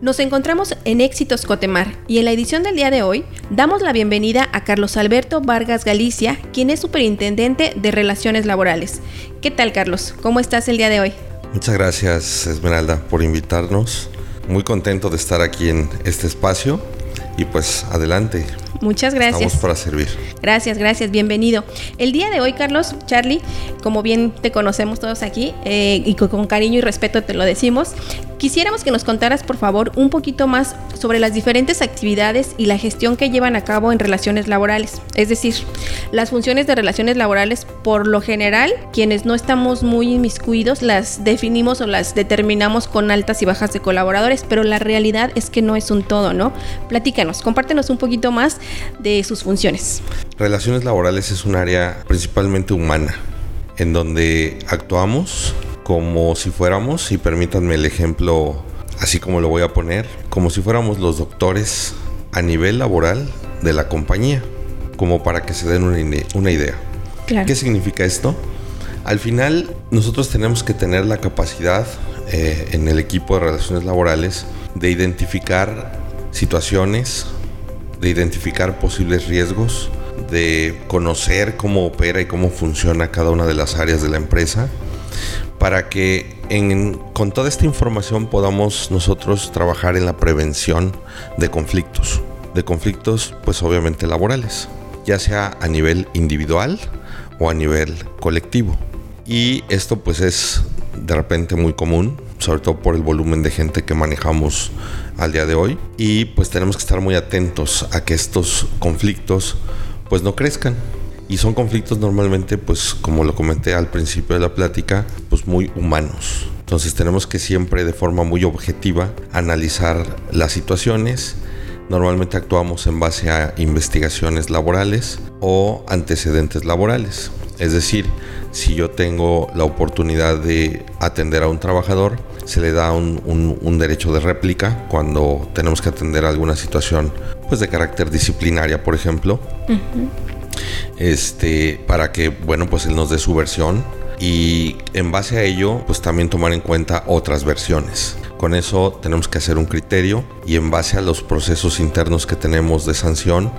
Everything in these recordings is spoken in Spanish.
Nos encontramos en Éxitos Cotemar y en la edición del día de hoy damos la bienvenida a Carlos Alberto Vargas Galicia, quien es superintendente de Relaciones Laborales. ¿Qué tal Carlos? ¿Cómo estás el día de hoy? Muchas gracias Esmeralda por invitarnos. Muy contento de estar aquí en este espacio y pues adelante. Muchas gracias. Estamos para servir. Gracias, gracias, bienvenido. El día de hoy, Carlos, Charlie, como bien te conocemos todos aquí eh, y con cariño y respeto te lo decimos, Quisiéramos que nos contaras, por favor, un poquito más sobre las diferentes actividades y la gestión que llevan a cabo en relaciones laborales. Es decir, las funciones de relaciones laborales, por lo general, quienes no estamos muy inmiscuidos, las definimos o las determinamos con altas y bajas de colaboradores, pero la realidad es que no es un todo, ¿no? Platícanos, compártenos un poquito más de sus funciones. Relaciones laborales es un área principalmente humana, en donde actuamos como si fuéramos, y permítanme el ejemplo así como lo voy a poner, como si fuéramos los doctores a nivel laboral de la compañía, como para que se den una, idea. ¿Qué significa esto? Al final, nosotros tenemos que tener la capacidad eh, en el equipo de relaciones laborales de identificar situaciones, de identificar posibles riesgos, de conocer cómo opera y cómo funciona cada una de las áreas de la empresa para que con toda esta información podamos nosotros trabajar en la prevención de conflictos, de conflictos pues obviamente laborales, ya sea a nivel individual o a nivel colectivo. Y esto pues es de repente muy común, sobre todo por el volumen de gente que manejamos al día de hoy y pues tenemos que estar muy atentos a que estos conflictos pues no crezcan y son conflictos normalmente, pues como lo comenté al principio de la plática, pues muy humanos. Entonces tenemos que siempre de forma muy objetiva analizar las situaciones. Normalmente actuamos en base a investigaciones laborales o antecedentes laborales. Es decir, si yo tengo la oportunidad de atender a un trabajador, se le da un, derecho de réplica cuando tenemos que atender alguna situación pues de carácter disciplinaria, por ejemplo este, para que, bueno, pues él nos dé su versión y en base a ello, pues también tomar en cuenta otras versiones. Con eso tenemos que hacer un criterio y en base a los procesos internos que tenemos de sanción,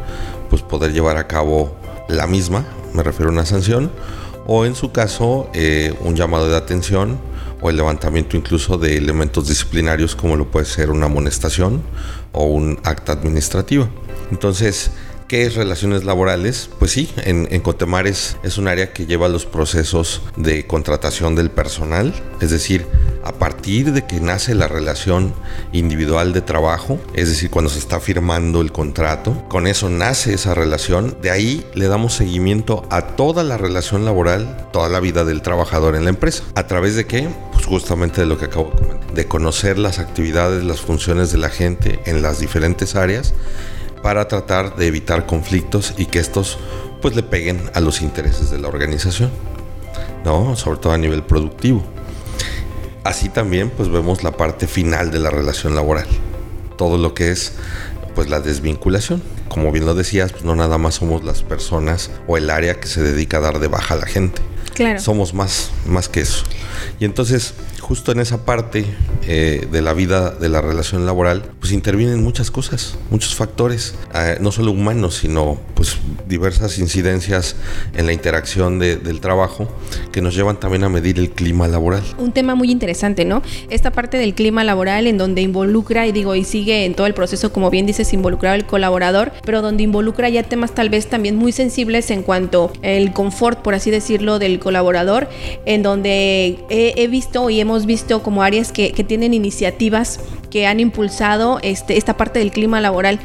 pues poder llevar a cabo la misma, me refiero a una sanción, o en su caso eh, un llamado de atención o el levantamiento incluso de elementos disciplinarios como lo puede ser una amonestación o un acta administrativa. Entonces, ¿Qué es relaciones laborales? Pues sí, en, en Cotemares es un área que lleva los procesos de contratación del personal, es decir, a partir de que nace la relación individual de trabajo, es decir, cuando se está firmando el contrato, con eso nace esa relación, de ahí le damos seguimiento a toda la relación laboral, toda la vida del trabajador en la empresa. ¿A través de qué? Pues justamente de lo que acabo de comentar, de conocer las actividades, las funciones de la gente en las diferentes áreas para tratar de evitar conflictos y que estos pues le peguen a los intereses de la organización, ¿no? Sobre todo a nivel productivo. Así también pues vemos la parte final de la relación laboral, todo lo que es pues la desvinculación. Como bien lo decías, pues no nada más somos las personas o el área que se dedica a dar de baja a la gente. Claro. Somos más, más que eso. Y entonces justo en esa parte eh, de la vida de la relación laboral, pues intervienen muchas cosas, muchos factores, eh, no solo humanos, sino pues diversas incidencias en la interacción del trabajo que nos llevan también a medir el clima laboral. Un tema muy interesante, ¿no? Esta parte del clima laboral en donde involucra, y digo, y sigue en todo el proceso, como bien dices, involucrado el colaborador, pero donde involucra ya temas tal vez también muy sensibles en cuanto el confort, por así decirlo, del colaborador, en donde he, he visto y hemos hemos visto como áreas que, tienen iniciativas que han impulsado este, esta parte del clima laboral.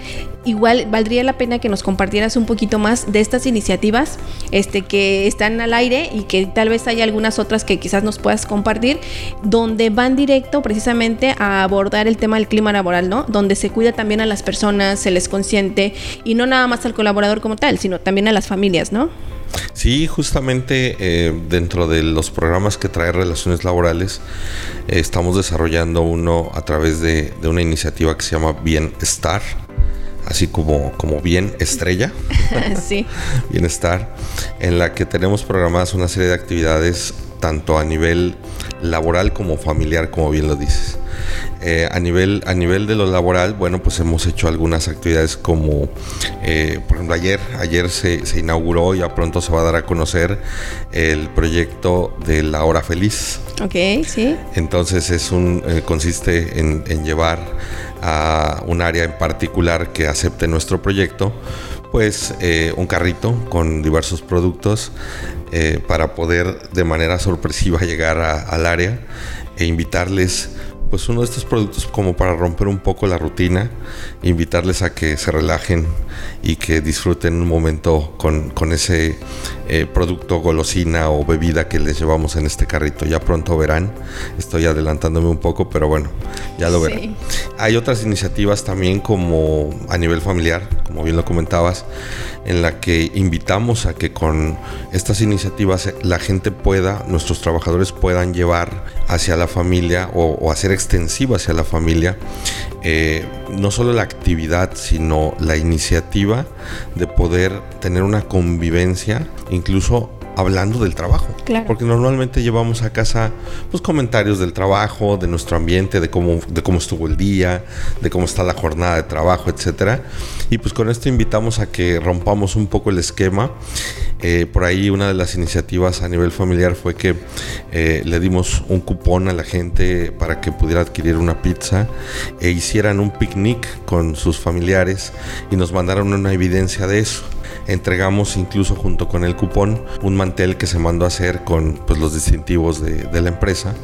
Igual valdría la pena que nos compartieras un poquito más de estas iniciativas este, que están al aire y que tal vez haya algunas otras que quizás nos puedas compartir, donde van directo precisamente a abordar el tema del clima laboral, ¿no? Donde se cuida también a las personas, se les consiente y no nada más al colaborador como tal, sino también a las familias, ¿no? Sí, justamente eh, dentro de los programas que trae relaciones laborales, eh, estamos desarrollando uno a través de, una iniciativa que se llama Bienestar, así como, como bien estrella. sí. Bienestar, en la que tenemos programadas una serie de actividades tanto a nivel laboral como familiar, como bien lo dices. Eh, a, nivel, a nivel de lo laboral, bueno, pues hemos hecho algunas actividades como, eh, por ejemplo, ayer, ayer se, inauguró, y ya pronto se va a dar a conocer el proyecto de la hora feliz. Ok, sí. Entonces es un, eh, consiste en, llevar a un área en particular que acepte nuestro proyecto, pues un carrito con diversos productos para poder de manera sorpresiva llegar al área e invitarles pues uno de estos productos como para romper un poco la rutina, invitarles a que se relajen y que disfruten un momento con, ese eh, producto golosina o bebida que les llevamos en este carrito. Ya pronto verán, estoy adelantándome un poco, pero bueno, ya lo verán. Hay otras iniciativas también como a nivel familiar, como bien lo comentabas, en la que invitamos a que con estas iniciativas la gente pueda, nuestros trabajadores puedan llevar hacia la familia o, hacer extensiva hacia la familia eh, no solo la actividad, sino la iniciativa de poder tener una convivencia, incluso hablando del trabajo. Porque normalmente llevamos a casa pues comentarios del trabajo, de nuestro ambiente, de cómo, de cómo estuvo el día, de cómo está la jornada de trabajo, etcétera. Y pues con esto invitamos a que rompamos un poco el esquema. Eh, por ahí una de las iniciativas a nivel familiar fue que eh, le dimos un cupón a la gente para que pudiera adquirir una pizza e hicieran un picnic con sus familiares y nos mandaron una evidencia de eso entregamos incluso junto con el cupón un mantel que se mandó a hacer con pues, los distintivos de, la empresa.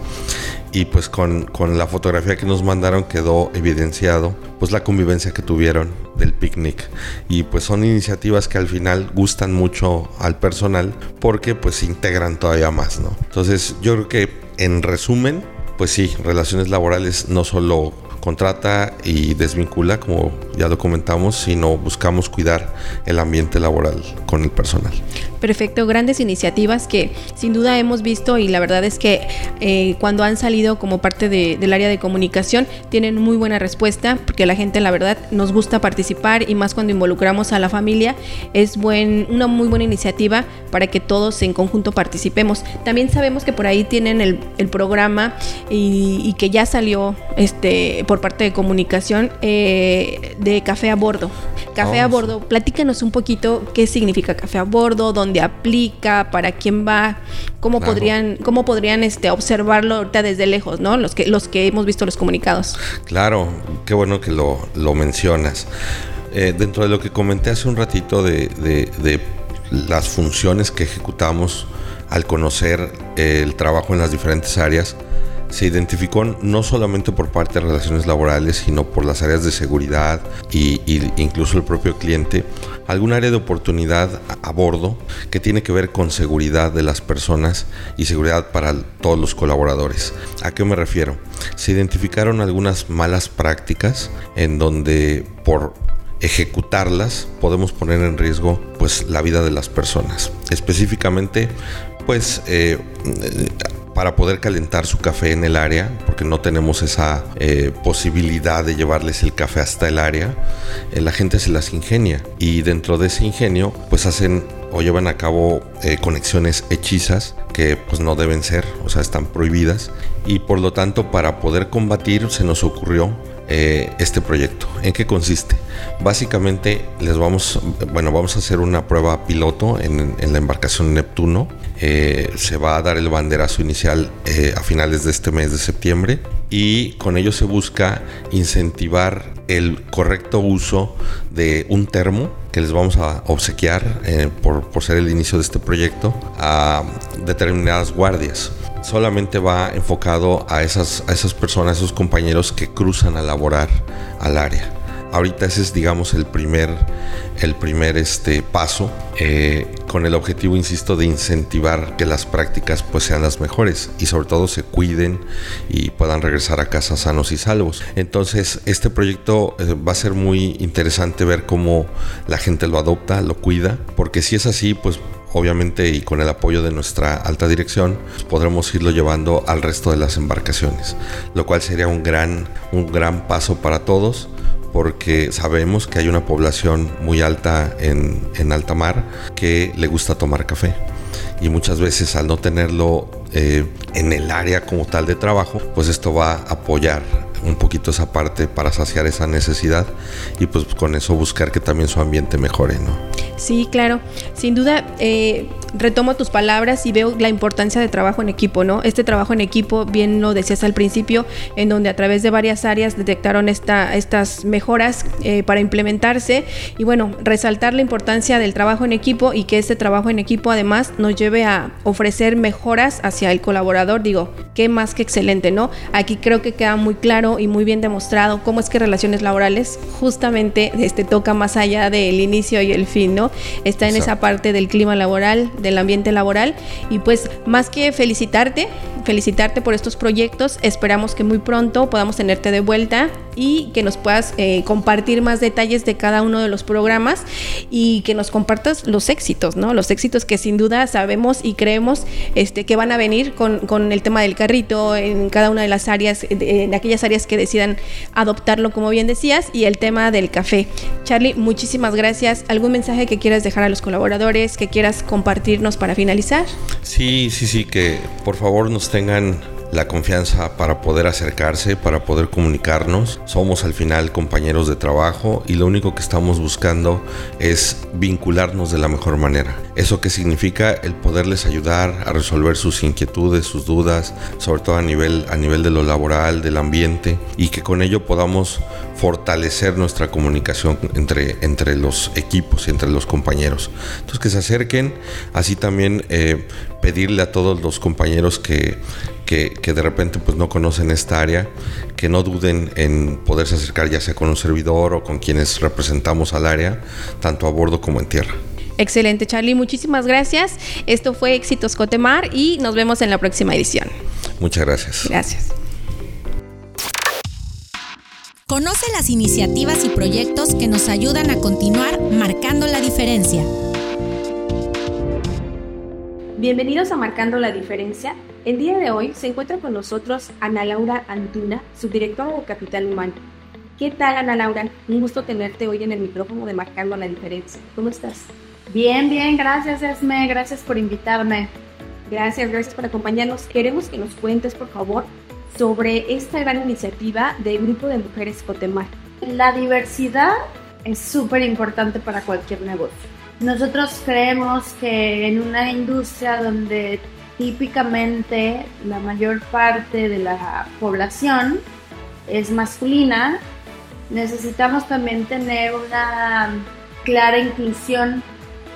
Y pues con, con, la fotografía que nos mandaron quedó evidenciado pues la convivencia que tuvieron del picnic. Y pues son iniciativas que al final gustan mucho al personal porque pues se integran todavía más no entonces yo creo que en resumen pues sí relaciones laborales no solo contrata y desvincula, como ya lo comentamos, sino buscamos cuidar el ambiente laboral con el personal. Perfecto, grandes iniciativas que sin duda hemos visto y la verdad es que eh, cuando han salido como parte del área de comunicación tienen muy buena respuesta porque la gente la verdad nos gusta participar y más cuando involucramos a la familia es buen, una muy buena iniciativa para que todos en conjunto participemos. También sabemos que por ahí tienen el, programa y, que ya salió este por parte de comunicación eh, de café a bordo. Café a bordo, platícanos un poquito qué significa café a bordo, dónde aplica, para quién va, cómo podrían, cómo podrían este, observarlo ahorita desde lejos, ¿no? Los que, los que hemos visto los comunicados. Claro, qué bueno que lo, mencionas. Eh, dentro de lo que comenté hace un ratito de, de las funciones que ejecutamos al conocer el trabajo en las diferentes áreas, se identificó no solamente por parte de relaciones laborales, sino por las áreas de seguridad y, incluso el propio cliente, algún área de oportunidad a, bordo que tiene que ver con seguridad de las personas y seguridad para todos los colaboradores. ¿A qué me refiero? Se identificaron algunas malas prácticas en donde por ejecutarlas podemos poner en riesgo pues la vida de las personas. Específicamente pues eh, para poder calentar su café en el área, porque no tenemos esa eh, posibilidad de llevarles el café hasta el área, eh, la gente se las ingenia. Y dentro de ese ingenio pues hacen o llevan a cabo eh, conexiones hechizas que pues no deben ser, o sea, están prohibidas. Y por lo tanto para poder combatir se nos ocurrió este proyecto. ¿En qué consiste? Básicamente les vamos, bueno, vamos a hacer una prueba piloto en, en la embarcación Neptuno eh, se va a dar el banderazo inicial eh, a finales de este mes de septiembre y con ello se busca incentivar el correcto uso de un termo que les vamos a obsequiar eh, por, por ser el inicio de este proyecto a determinadas guardias solamente va enfocado a esas, a esas personas, a esos compañeros que cruzan a laborar al área. Ahorita ese es, digamos, el primer, el primer este, paso eh, con el objetivo, insisto, de incentivar que las prácticas pues sean las mejores y sobre todo se cuiden y puedan regresar a casa sanos y salvos. Entonces, este proyecto eh, va a ser muy interesante ver cómo la gente lo adopta, lo cuida, porque si es así, pues obviamente y con el apoyo de nuestra alta dirección, podremos irlo llevando al resto de las embarcaciones, lo cual sería un gran, un gran paso para todos porque sabemos que hay una población muy alta en, en alta mar que le gusta tomar café. Y muchas veces al no tenerlo eh, en el área como tal de trabajo, pues esto va a apoyar un poquito esa parte para saciar esa necesidad y pues con eso buscar que también su ambiente mejore, ¿no? Sí, claro. Sin duda, eh, retomo tus palabras y veo la importancia de trabajo en equipo, ¿no? Este trabajo en equipo, bien lo decías al principio, en donde a través de varias áreas detectaron esta, estas mejoras eh, para implementarse y bueno, resaltar la importancia del trabajo en equipo y que este trabajo en equipo además nos lleve a ofrecer mejoras hacia el colaborador. Digo, qué más que excelente, ¿no? Aquí creo que queda muy claro y muy bien demostrado cómo es que relaciones laborales justamente este, toca más allá del inicio y el fin, ¿no? Está en esa parte del clima laboral, del ambiente laboral. Y pues más que felicitarte, felicitarte por estos proyectos, esperamos que muy pronto podamos tenerte de vuelta y que nos puedas eh, compartir más detalles de cada uno de los programas y que nos compartas los éxitos, ¿no? Los éxitos que sin duda sabemos y creemos este, que van a venir con, con el tema del carrito en cada una de las áreas, en aquellas áreas que decidan adoptarlo, como bien decías, y el tema del café. Charlie, muchísimas gracias. ¿Algún mensaje que quieras dejar a los colaboradores, que quieras compartirnos para finalizar? Sí, sí, sí, que por favor nos tengan la confianza para poder acercarse, para poder comunicarnos. Somos al final compañeros de trabajo y lo único que estamos buscando es vincularnos de la mejor manera. ¿Eso qué significa? El poderles ayudar a resolver sus inquietudes, sus dudas, sobre todo a nivel, a nivel de lo laboral, del ambiente, y que con ello podamos fortalecer nuestra comunicación entre, entre los equipos y entre los compañeros. Entonces que se acerquen, así también eh, pedirle a todos los compañeros que, que, de repente pues no conocen esta área, que no duden en poderse acercar ya sea con un servidor o con quienes representamos al área, tanto a bordo como en tierra. Excelente, Charlie. Muchísimas gracias. Esto fue Éxitos Cotemar y nos vemos en la próxima edición. Muchas gracias. Gracias. Conoce las iniciativas y proyectos que nos ayudan a continuar marcando la diferencia. Bienvenidos a Marcando la Diferencia. El día de hoy se encuentra con nosotros Ana Laura Antuna, subdirectora de Capital Humano. ¿Qué tal, Ana Laura? Un gusto tenerte hoy en el micrófono de Marcando la Diferencia. ¿Cómo estás? Bien, bien, gracias Esme, gracias por invitarme. Gracias, gracias por acompañarnos. Queremos que nos cuentes, por favor, sobre esta gran iniciativa del Grupo de Mujeres Cotemar. La diversidad es súper importante para cualquier negocio. Nosotros creemos que en una industria donde típicamente la mayor parte de la población es masculina, necesitamos también tener una clara inclusión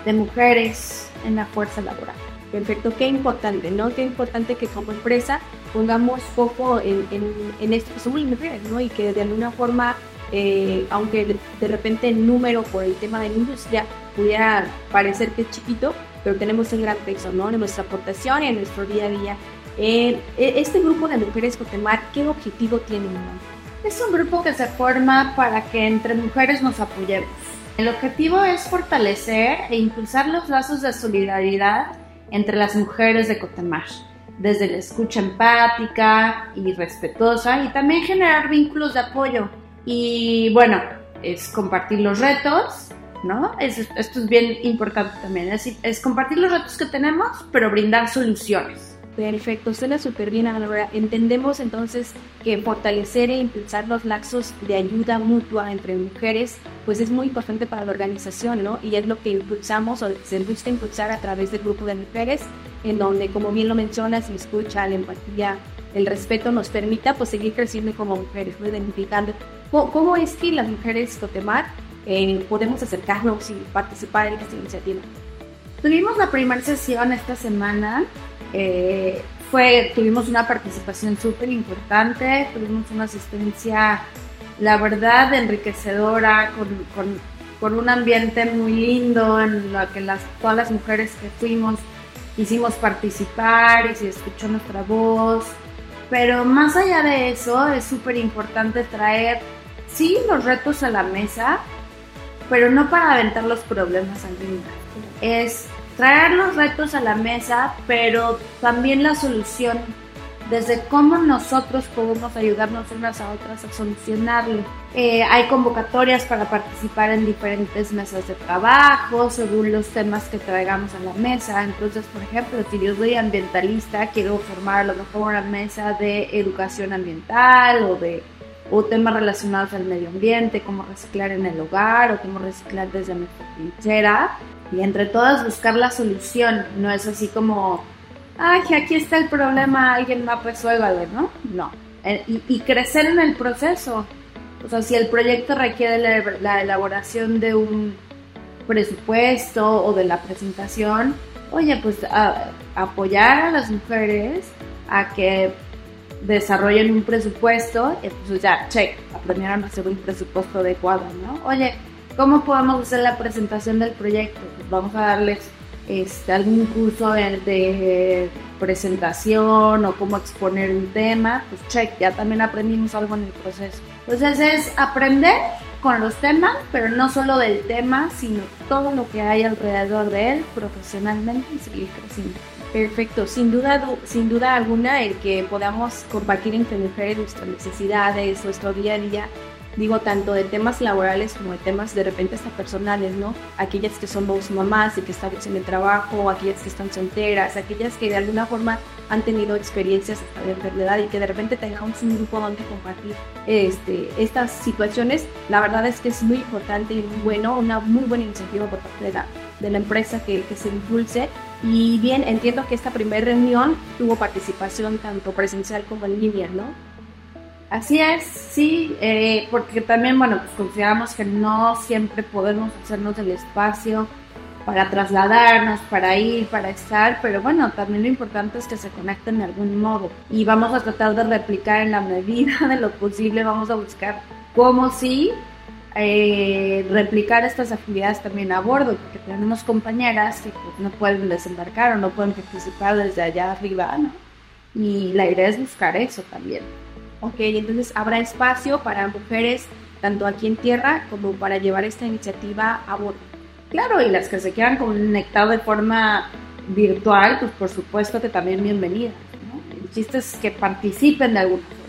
de mujeres en la fuerza laboral. Perfecto, qué importante, ¿no? Qué importante que como empresa pongamos foco en, en, esto que somos mujeres, ¿no? Y que de alguna forma, eh, aunque de, repente el número por el tema de la industria pudiera parecer que es chiquito, pero tenemos un gran peso, ¿no? En nuestra aportación y en nuestro día a día. Eh, e, este grupo de mujeres Cotemar, ¿qué objetivo tiene? Es un grupo que se forma para que entre mujeres nos apoyemos el objetivo es fortalecer e impulsar los lazos de solidaridad entre las mujeres de Cotemar, desde la escucha empática y respetuosa y también generar vínculos de apoyo. Y bueno, es compartir los retos, ¿no? esto es bien importante también, es compartir los retos que tenemos, pero brindar soluciones. Perfecto, suena súper bien, Ana Entendemos entonces que fortalecer e impulsar los lazos de ayuda mutua entre mujeres, pues es muy importante para la organización, ¿no? Y es lo que impulsamos o se gusta impulsar a través del grupo de mujeres, en donde, como bien lo mencionas, la escucha, la empatía, el respeto nos permita pues seguir creciendo como mujeres, identificando cómo, es que las mujeres Cotemar eh, podemos acercarnos y participar en esta iniciativa. Tuvimos la primera sesión esta semana eh, fue, tuvimos una participación súper importante, tuvimos una asistencia, la verdad, enriquecedora, con, con, con, un ambiente muy lindo en lo que las, todas las mujeres que fuimos quisimos participar y se escuchó nuestra voz. Pero más allá de eso, es súper importante traer, sí, los retos a la mesa, pero no para aventar los problemas al Es traer los retos a la mesa, pero también la solución desde cómo nosotros podemos ayudarnos unas a otras a solucionarlo. Eh, hay convocatorias para participar en diferentes mesas de trabajo según los temas que traigamos a la mesa. Entonces, por ejemplo, si yo soy ambientalista, quiero formar a lo mejor una mesa de educación ambiental o de o temas relacionados al medio ambiente, cómo reciclar en el hogar o cómo reciclar desde nuestra trinchera. Y entre todas buscar la solución, no es así como ay, aquí está el problema, alguien más resuélvalo, ¿no? No. Eh, y, crecer en el proceso. O sea, si el proyecto requiere la, elaboración de un presupuesto o de la presentación, oye, pues apoyar a las mujeres a que desarrollen un presupuesto, y pues ya, check, aprendieron a hacer un presupuesto adecuado, ¿no? Oye, ¿cómo podemos hacer la presentación del proyecto? Pues vamos a darles este, algún curso de, presentación o cómo exponer un tema, pues check, ya también aprendimos algo en el proceso. Entonces es aprender con los temas, pero no solo del tema, sino todo lo que hay alrededor de él profesionalmente y seguir creciendo. Perfecto, sin duda, sin duda alguna el que podamos compartir entre mujeres nuestras necesidades, nuestro día a día, digo, tanto de temas laborales como de temas de repente hasta personales, ¿no? Aquellas que son dos mamás y que están en el trabajo, aquellas que están solteras, aquellas que de alguna forma han tenido experiencias de enfermedad y que de repente tengamos un grupo donde compartir este, estas situaciones, la verdad es que es muy importante y bueno, una muy buena iniciativa por parte de la, de la empresa que, que se impulse. Y bien, entiendo que esta primera reunión tuvo participación tanto presencial como en línea, ¿no? Así es, sí, eh, porque también, bueno, pues consideramos que no siempre podemos hacernos el espacio para trasladarnos, para ir, para estar, pero bueno, también lo importante es que se conecten de algún modo y vamos a tratar de replicar en la medida de lo posible, vamos a buscar cómo sí eh, replicar estas actividades también a bordo, porque tenemos compañeras que pues, no pueden desembarcar o no pueden participar desde allá arriba, ¿no? Y la idea es buscar eso también. Ok, entonces habrá espacio para mujeres tanto aquí en tierra como para llevar esta iniciativa a bordo. Claro, y las que se quieran conectar de forma virtual, pues por supuesto que también bienvenidas. ¿no? El chiste es que participen de alguna forma.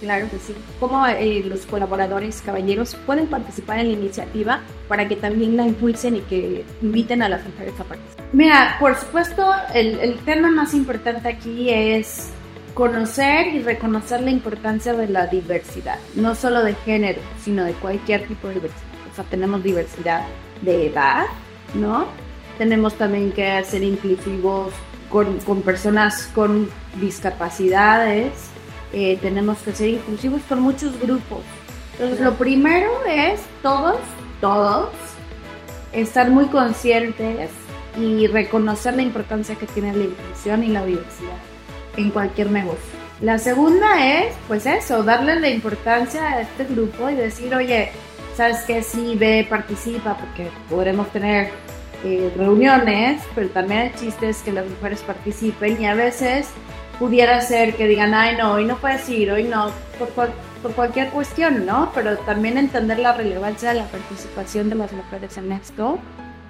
Claro que sí. ¿Cómo eh, los colaboradores caballeros pueden participar en la iniciativa para que también la impulsen y que inviten a las mujeres a participar? Mira, por supuesto, el, tema más importante aquí es conocer y reconocer la importancia de la diversidad, no solo de género, sino de cualquier tipo de diversidad. O sea, tenemos diversidad de edad, ¿no? Tenemos también que ser inclusivos con personas con discapacidades, eh, tenemos que ser inclusivos con muchos grupos. Entonces, lo primero es todos, todos, estar muy conscientes y reconocer la importancia que tiene la inclusión y la diversidad en cualquier negocio. La segunda es, pues eso, darle la importancia a este grupo y decir, oye, sabes que sí, ve, participa, porque podremos tener eh, reuniones, pero también el chiste es que las mujeres participen y a veces pudiera ser que digan, ay, no, hoy no puedes ir, hoy no, por, por cualquier cuestión, ¿no? Pero también entender la relevancia de la participación de las mujeres en esto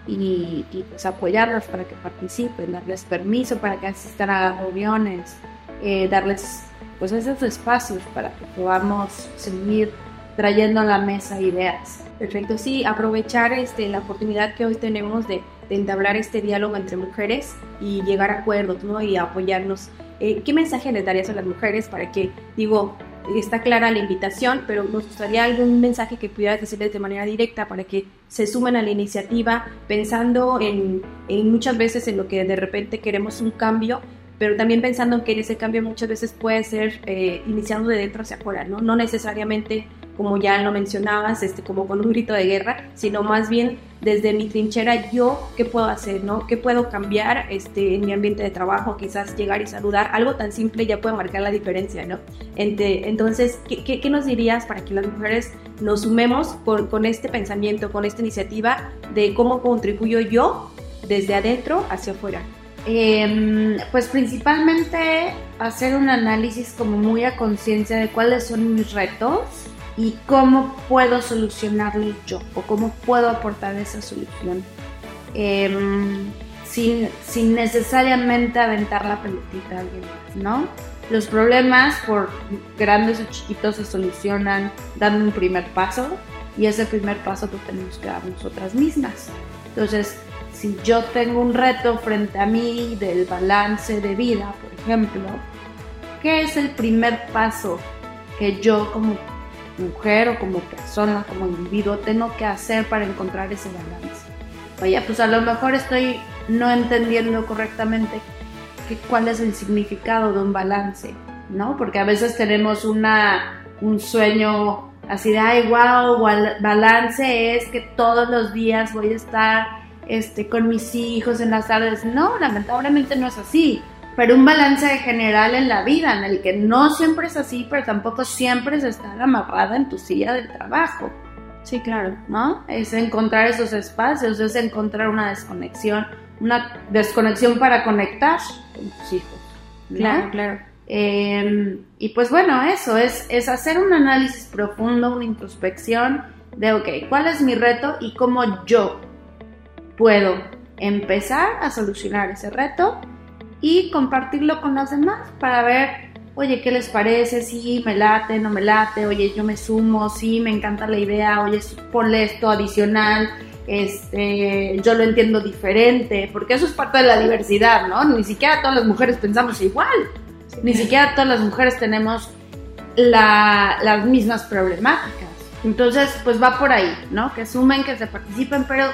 y, pues apoyarlas para que participen, darles permiso para que asistan a reuniones, eh, darles pues esos espacios para que podamos seguir trayendo a la mesa ideas. Perfecto, sí, aprovechar este, la oportunidad que hoy tenemos de, de entablar este diálogo entre mujeres y llegar a acuerdos ¿no? y apoyarnos. Eh, ¿Qué mensaje les darías a las mujeres para que, digo, está clara la invitación, pero nos gustaría algún mensaje que pudieras decirles de manera directa para que se sumen a la iniciativa pensando en, muchas veces en lo que de repente queremos un cambio, pero también pensando que ese cambio muchas veces puede ser eh, iniciando de dentro hacia afuera, ¿no? No necesariamente como ya lo mencionabas, este, como con un grito de guerra, sino más bien desde mi trinchera yo qué puedo hacer, ¿no? ¿Qué puedo cambiar este, en mi ambiente de trabajo? Quizás llegar y saludar, algo tan simple ya puede marcar la diferencia, ¿no? entonces, ¿qué, ¿qué, nos dirías para que las mujeres nos sumemos con, con este pensamiento, con esta iniciativa de cómo contribuyo yo desde adentro hacia afuera? Eh, pues principalmente hacer un análisis como muy a conciencia de cuáles son mis retos y cómo puedo solucionarlos yo o cómo puedo aportar esa solución. Eh, sin, sin, necesariamente aventar la pelotita a alguien más, ¿no? Los problemas, por grandes o chiquitos, se solucionan dando un primer paso y ese primer paso lo tenemos que dar nosotras mismas. Entonces, si yo tengo un reto frente a mí del balance de vida, por ejemplo, ¿qué es el primer paso que yo como mujer o como persona, como individuo, tengo que hacer para encontrar ese balance? Oye, pues a lo mejor estoy no entendiendo correctamente cuál es el significado de un balance, ¿no? Porque a veces tenemos una, un sueño así de, ay, wow, balance es que todos los días voy a estar este, con mis hijos en las tardes. No, lamentablemente no es así. Pero un balance general en la vida, en el que no siempre es así, pero tampoco siempre es estar amarrada en tu silla del trabajo. Sí, claro. ¿No? Es encontrar esos espacios, es encontrar una desconexión, una desconexión para conectar con tus hijos. Claro, claro. Em, y pues bueno, eso es, es hacer un análisis profundo, una introspección de, ok, ¿cuál es mi reto y cómo yo puedo empezar a solucionar ese reto y compartirlo con los demás para ver, oye, ¿qué les parece? Sí, me late, no me late, oye, yo me sumo, sí, me encanta la idea, oye, ponle esto adicional, este, yo lo entiendo diferente, porque eso es parte de la diversidad, ¿no? Ni siquiera todas las mujeres pensamos igual, ni siquiera todas las mujeres tenemos las mismas problemáticas. Entonces, pues va por ahí, ¿no? Que sumen, que se participen, pero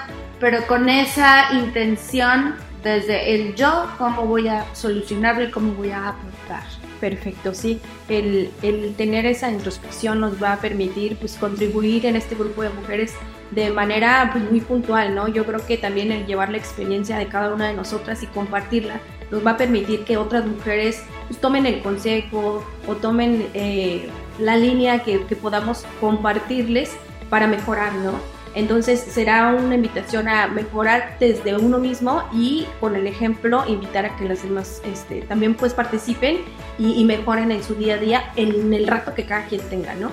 pero con esa intención desde el yo, cómo voy a solucionarlo y cómo voy a aportar. Perfecto, sí. El, el, tener esa introspección nos va a permitir pues, contribuir en este grupo de mujeres de manera pues, muy puntual, ¿no? Yo creo que también el llevar la experiencia de cada una de nosotras y compartirla nos va a permitir que otras mujeres pues, tomen el consejo o tomen eh, la línea que, que podamos compartirles para mejorar, ¿no? Entonces será una invitación a mejorar desde uno mismo y con el ejemplo invitar a que las demás este, también pues participen y, mejoren en su día a día en el rato que cada quien tenga, ¿no?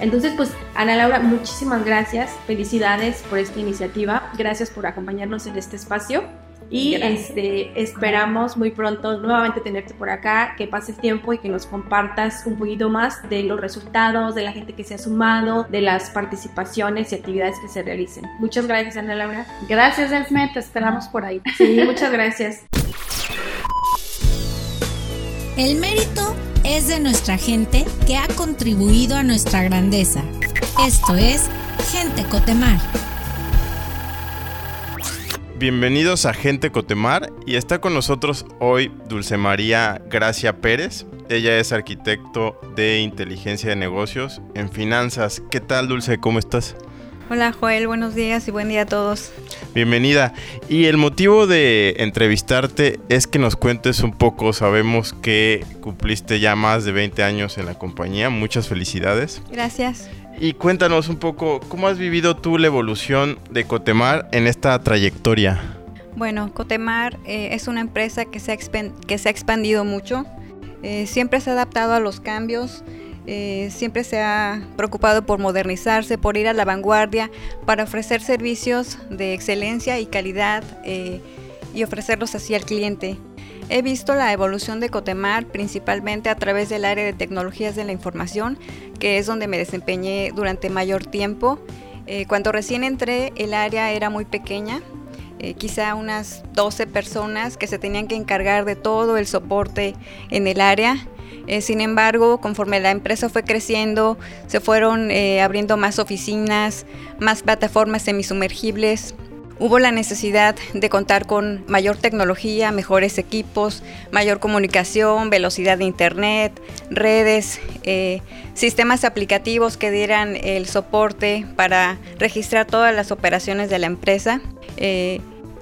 Entonces pues Ana Laura, muchísimas gracias, felicidades por esta iniciativa, gracias por acompañarnos en este espacio. Y este, esperamos muy pronto nuevamente tenerte por acá, que pase el tiempo y que nos compartas un poquito más de los resultados, de la gente que se ha sumado, de las participaciones y actividades que se realicen. Muchas gracias, Ana Laura. Gracias, Esme, te esperamos por ahí. Sí, muchas gracias. El mérito es de nuestra gente que ha contribuido a nuestra grandeza. Esto es Gente Cotemar. Bienvenidos a Gente Cotemar y está con nosotros hoy Dulce María Gracia Pérez. Ella es arquitecto de inteligencia de negocios en finanzas. ¿Qué tal Dulce? ¿Cómo estás? Hola Joel, buenos días y buen día a todos. Bienvenida. Y el motivo de entrevistarte es que nos cuentes un poco. Sabemos que cumpliste ya más de 20 años en la compañía. Muchas felicidades. Gracias. Y cuéntanos un poco, ¿cómo has vivido tú la evolución de Cotemar en esta trayectoria? Bueno, Cotemar eh, es una empresa que se ha, que se ha expandido mucho, eh, siempre se ha adaptado a los cambios, eh, siempre se ha preocupado por modernizarse, por ir a la vanguardia, para ofrecer servicios de excelencia y calidad y ofrecerlos así al cliente. He visto la evolución de Cotemar principalmente a través del área de tecnologías de la información, que es donde me desempeñé durante mayor tiempo. Eh, cuando recién entré, el área era muy pequeña, eh, quizá unas 12 personas que se tenían que encargar de todo el soporte en el área. Eh, sin embargo, conforme la empresa fue creciendo, se fueron abriendo más oficinas, más plataformas semisumergibles, hubo la necesidad de contar con mayor tecnología, mejores equipos, mayor comunicación, velocidad de internet, redes, eh, sistemas aplicativos que dieran el soporte para registrar todas las operaciones de la empresa. Eh,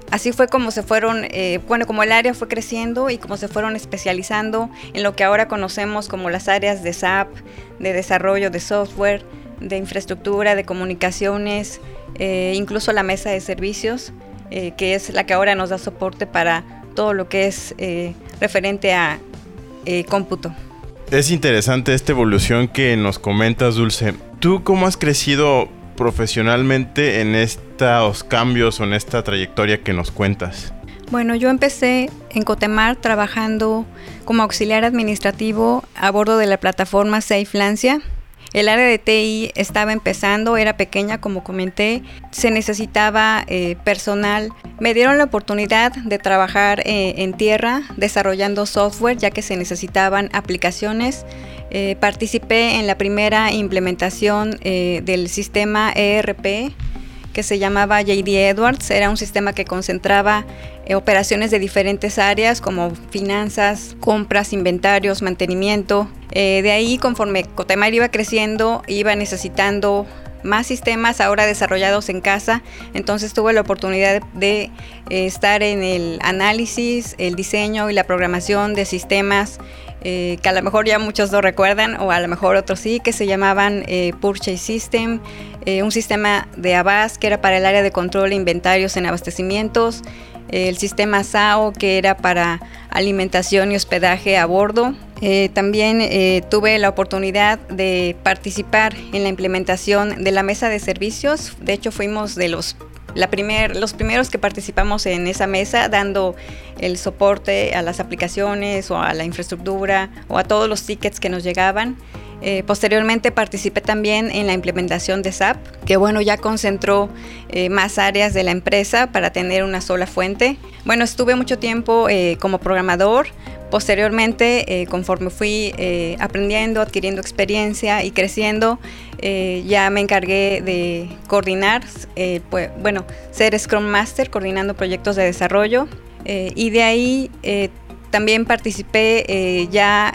así fue como se fueron, eh, bueno, como el área fue creciendo y como se fueron especializando en lo que ahora conocemos como las áreas de SAP, de desarrollo de software, de infraestructura, de comunicaciones, eh, incluso la mesa de servicios, eh, que es la que ahora nos da soporte para todo lo que es referente a cómputo. Es interesante esta evolución que nos comentas, Dulce. ¿Tú cómo has crecido profesionalmente en estos cambios o en esta trayectoria que nos cuentas? Bueno, yo empecé en Cotemar trabajando como auxiliar administrativo a bordo de la plataforma SafeLancia. El área de TI estaba empezando, era pequeña como comenté, se necesitaba eh, personal. Me dieron la oportunidad de trabajar eh, en tierra desarrollando software ya que se necesitaban aplicaciones eh, participé en la primera implementación eh, del sistema ERP que se llamaba JD Edwards. Era un sistema que concentraba eh, operaciones de diferentes áreas como finanzas, compras, inventarios, mantenimiento. de ahí, conforme Cotemar iba creciendo, iba necesitando más sistemas ahora desarrollados en casa. Entonces tuve la oportunidad de, estar en el análisis, el diseño y la programación de sistemas eh, que a lo mejor ya muchos lo recuerdan o a lo mejor otros sí, que se llamaban eh, Purchase System, eh, un sistema de Avast que era para el área de control de inventarios en abastecimientos, el sistema SAO que era para alimentación y hospedaje a bordo. también tuve la oportunidad de participar en la implementación de la mesa de servicios, de hecho fuimos de los los primeros que participamos en esa mesa dando el soporte a las aplicaciones o a la infraestructura o a todos los tickets que nos llegaban. Eh, posteriormente participé también en la implementación de SAP, que bueno, ya concentró eh, más áreas de la empresa para tener una sola fuente. Bueno, estuve mucho tiempo eh, como programador, Posteriormente, conforme fui aprendiendo, adquiriendo experiencia y creciendo, ya me encargué de coordinar, pues, bueno, ser Scrum Master, coordinando proyectos de desarrollo. y de ahí también participé ya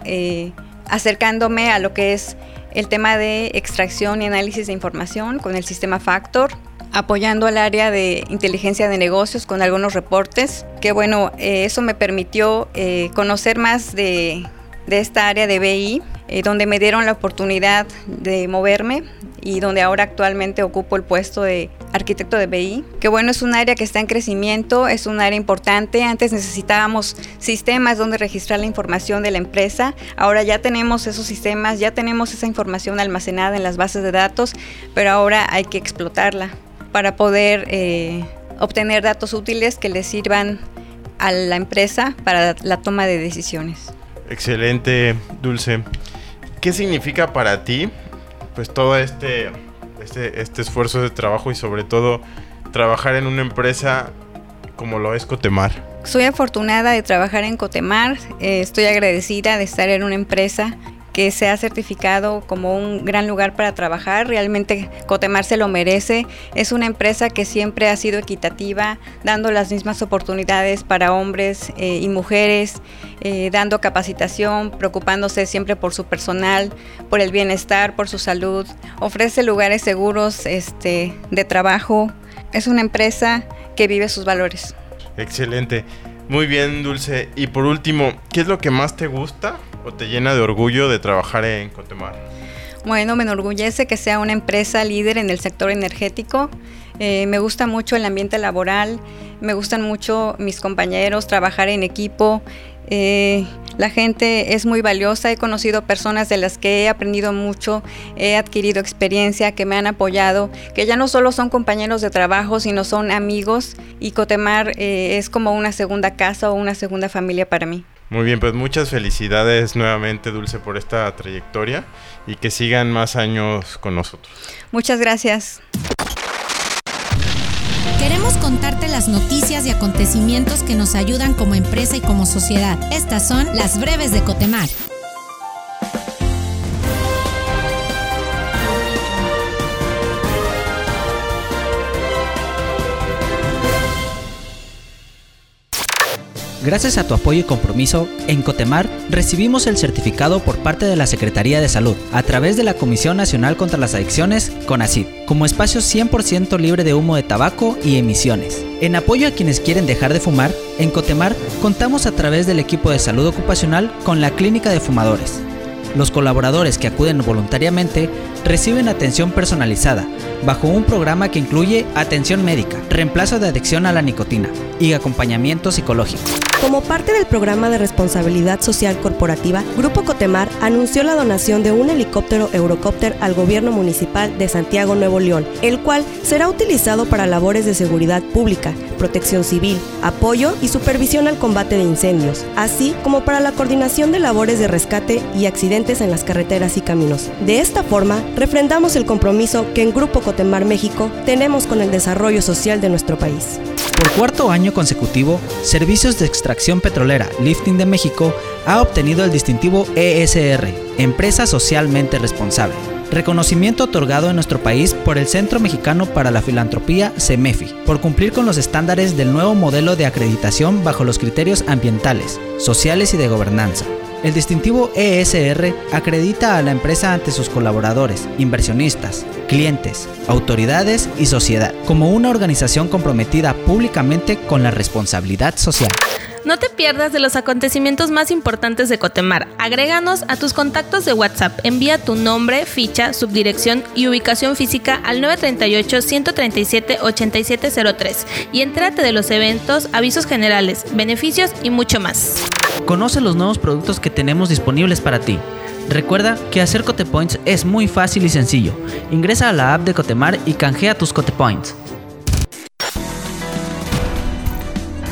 acercándome a lo que es el tema de extracción y análisis de información con el sistema Factor, apoyando al área de inteligencia de negocios con algunos reportes, que bueno, eh, eso me permitió eh, conocer más de, de, esta área de BI, eh, donde me dieron la oportunidad de moverme y donde ahora actualmente ocupo el puesto de arquitecto de BI, que bueno, es un área que está en crecimiento, es un área importante. Antes necesitábamos sistemas donde registrar la información de la empresa, ahora ya tenemos esos sistemas, ya tenemos esa información almacenada en las bases de datos, pero ahora hay que explotarla para poder eh, obtener datos útiles que le sirvan a la empresa para la toma de decisiones. Excelente, Dulce. ¿Qué significa para ti pues todo este, este, este, esfuerzo de trabajo y sobre todo trabajar en una empresa como lo es Cotemar. Soy afortunada de trabajar en Cotemar, eh, estoy agradecida de estar en una empresa que se ha certificado como un gran lugar para trabajar. Realmente Cotemar se lo merece. Es una empresa que siempre ha sido equitativa, dando las mismas oportunidades para hombres eh, y mujeres, eh, dando capacitación, preocupándose siempre por su personal, por el bienestar, por su salud. Ofrece lugares seguros este, de trabajo. Es una empresa que vive sus valores. Excelente. Muy bien, Dulce. Y por último, ¿qué es lo que más te gusta o te llena de orgullo de trabajar en Cotemar? Bueno, me enorgullece que sea una empresa líder en el sector energético. Eh, me gusta mucho el ambiente laboral, me gustan mucho mis compañeros, trabajar en equipo. Eh, la gente es muy valiosa, he conocido personas de las que he aprendido mucho, he adquirido experiencia, que me han apoyado, que ya no solo son compañeros de trabajo, sino son amigos y Cotemar eh, es como una segunda casa o una segunda familia para mí. Muy bien, pues muchas felicidades nuevamente Dulce por esta trayectoria y que sigan más años con nosotros. Muchas gracias. Queremos contarte las noticias y acontecimientos que nos ayudan como empresa y como sociedad. Estas son las breves de Cotemar. Gracias a tu apoyo y compromiso, en Cotemar recibimos el certificado por parte de la Secretaría de Salud a través de la Comisión Nacional contra las Adicciones, CONACID, como espacio 100% libre de humo de tabaco y emisiones. En apoyo a quienes quieren dejar de fumar, en Cotemar contamos a través del equipo de salud ocupacional con la Clínica de Fumadores. Los colaboradores que acuden voluntariamente reciben atención personalizada, bajo un programa que incluye atención médica, reemplazo de adicción a la nicotina y acompañamiento psicológico. Como parte del programa de responsabilidad social corporativa, Grupo Cotemar anunció la donación de un helicóptero Eurocopter al gobierno municipal de Santiago Nuevo León, el cual será utilizado para labores de seguridad pública, protección civil, apoyo y supervisión al combate de incendios, así como para la coordinación de labores de rescate y accidentes en las carreteras y caminos. De esta forma, refrendamos el compromiso que en Grupo Cotemar México tenemos con el desarrollo social de nuestro país. Por cuarto año consecutivo, Servicios de Extracción Petrolera Lifting de México ha obtenido el distintivo ESR, Empresa Socialmente Responsable, reconocimiento otorgado en nuestro país por el Centro Mexicano para la Filantropía CEMEFI, por cumplir con los estándares del nuevo modelo de acreditación bajo los criterios ambientales, sociales y de gobernanza. El distintivo ESR acredita a la empresa ante sus colaboradores, inversionistas, clientes, autoridades y sociedad como una organización comprometida públicamente con la responsabilidad social. No te pierdas de los acontecimientos más importantes de Cotemar. Agréganos a tus contactos de WhatsApp. Envía tu nombre, ficha, subdirección y ubicación física al 938-137-8703 y entrate de los eventos, avisos generales, beneficios y mucho más. Conoce los nuevos productos que tenemos disponibles para ti. Recuerda que hacer Cotepoints es muy fácil y sencillo. Ingresa a la app de Cotemar y canjea tus Cotepoints.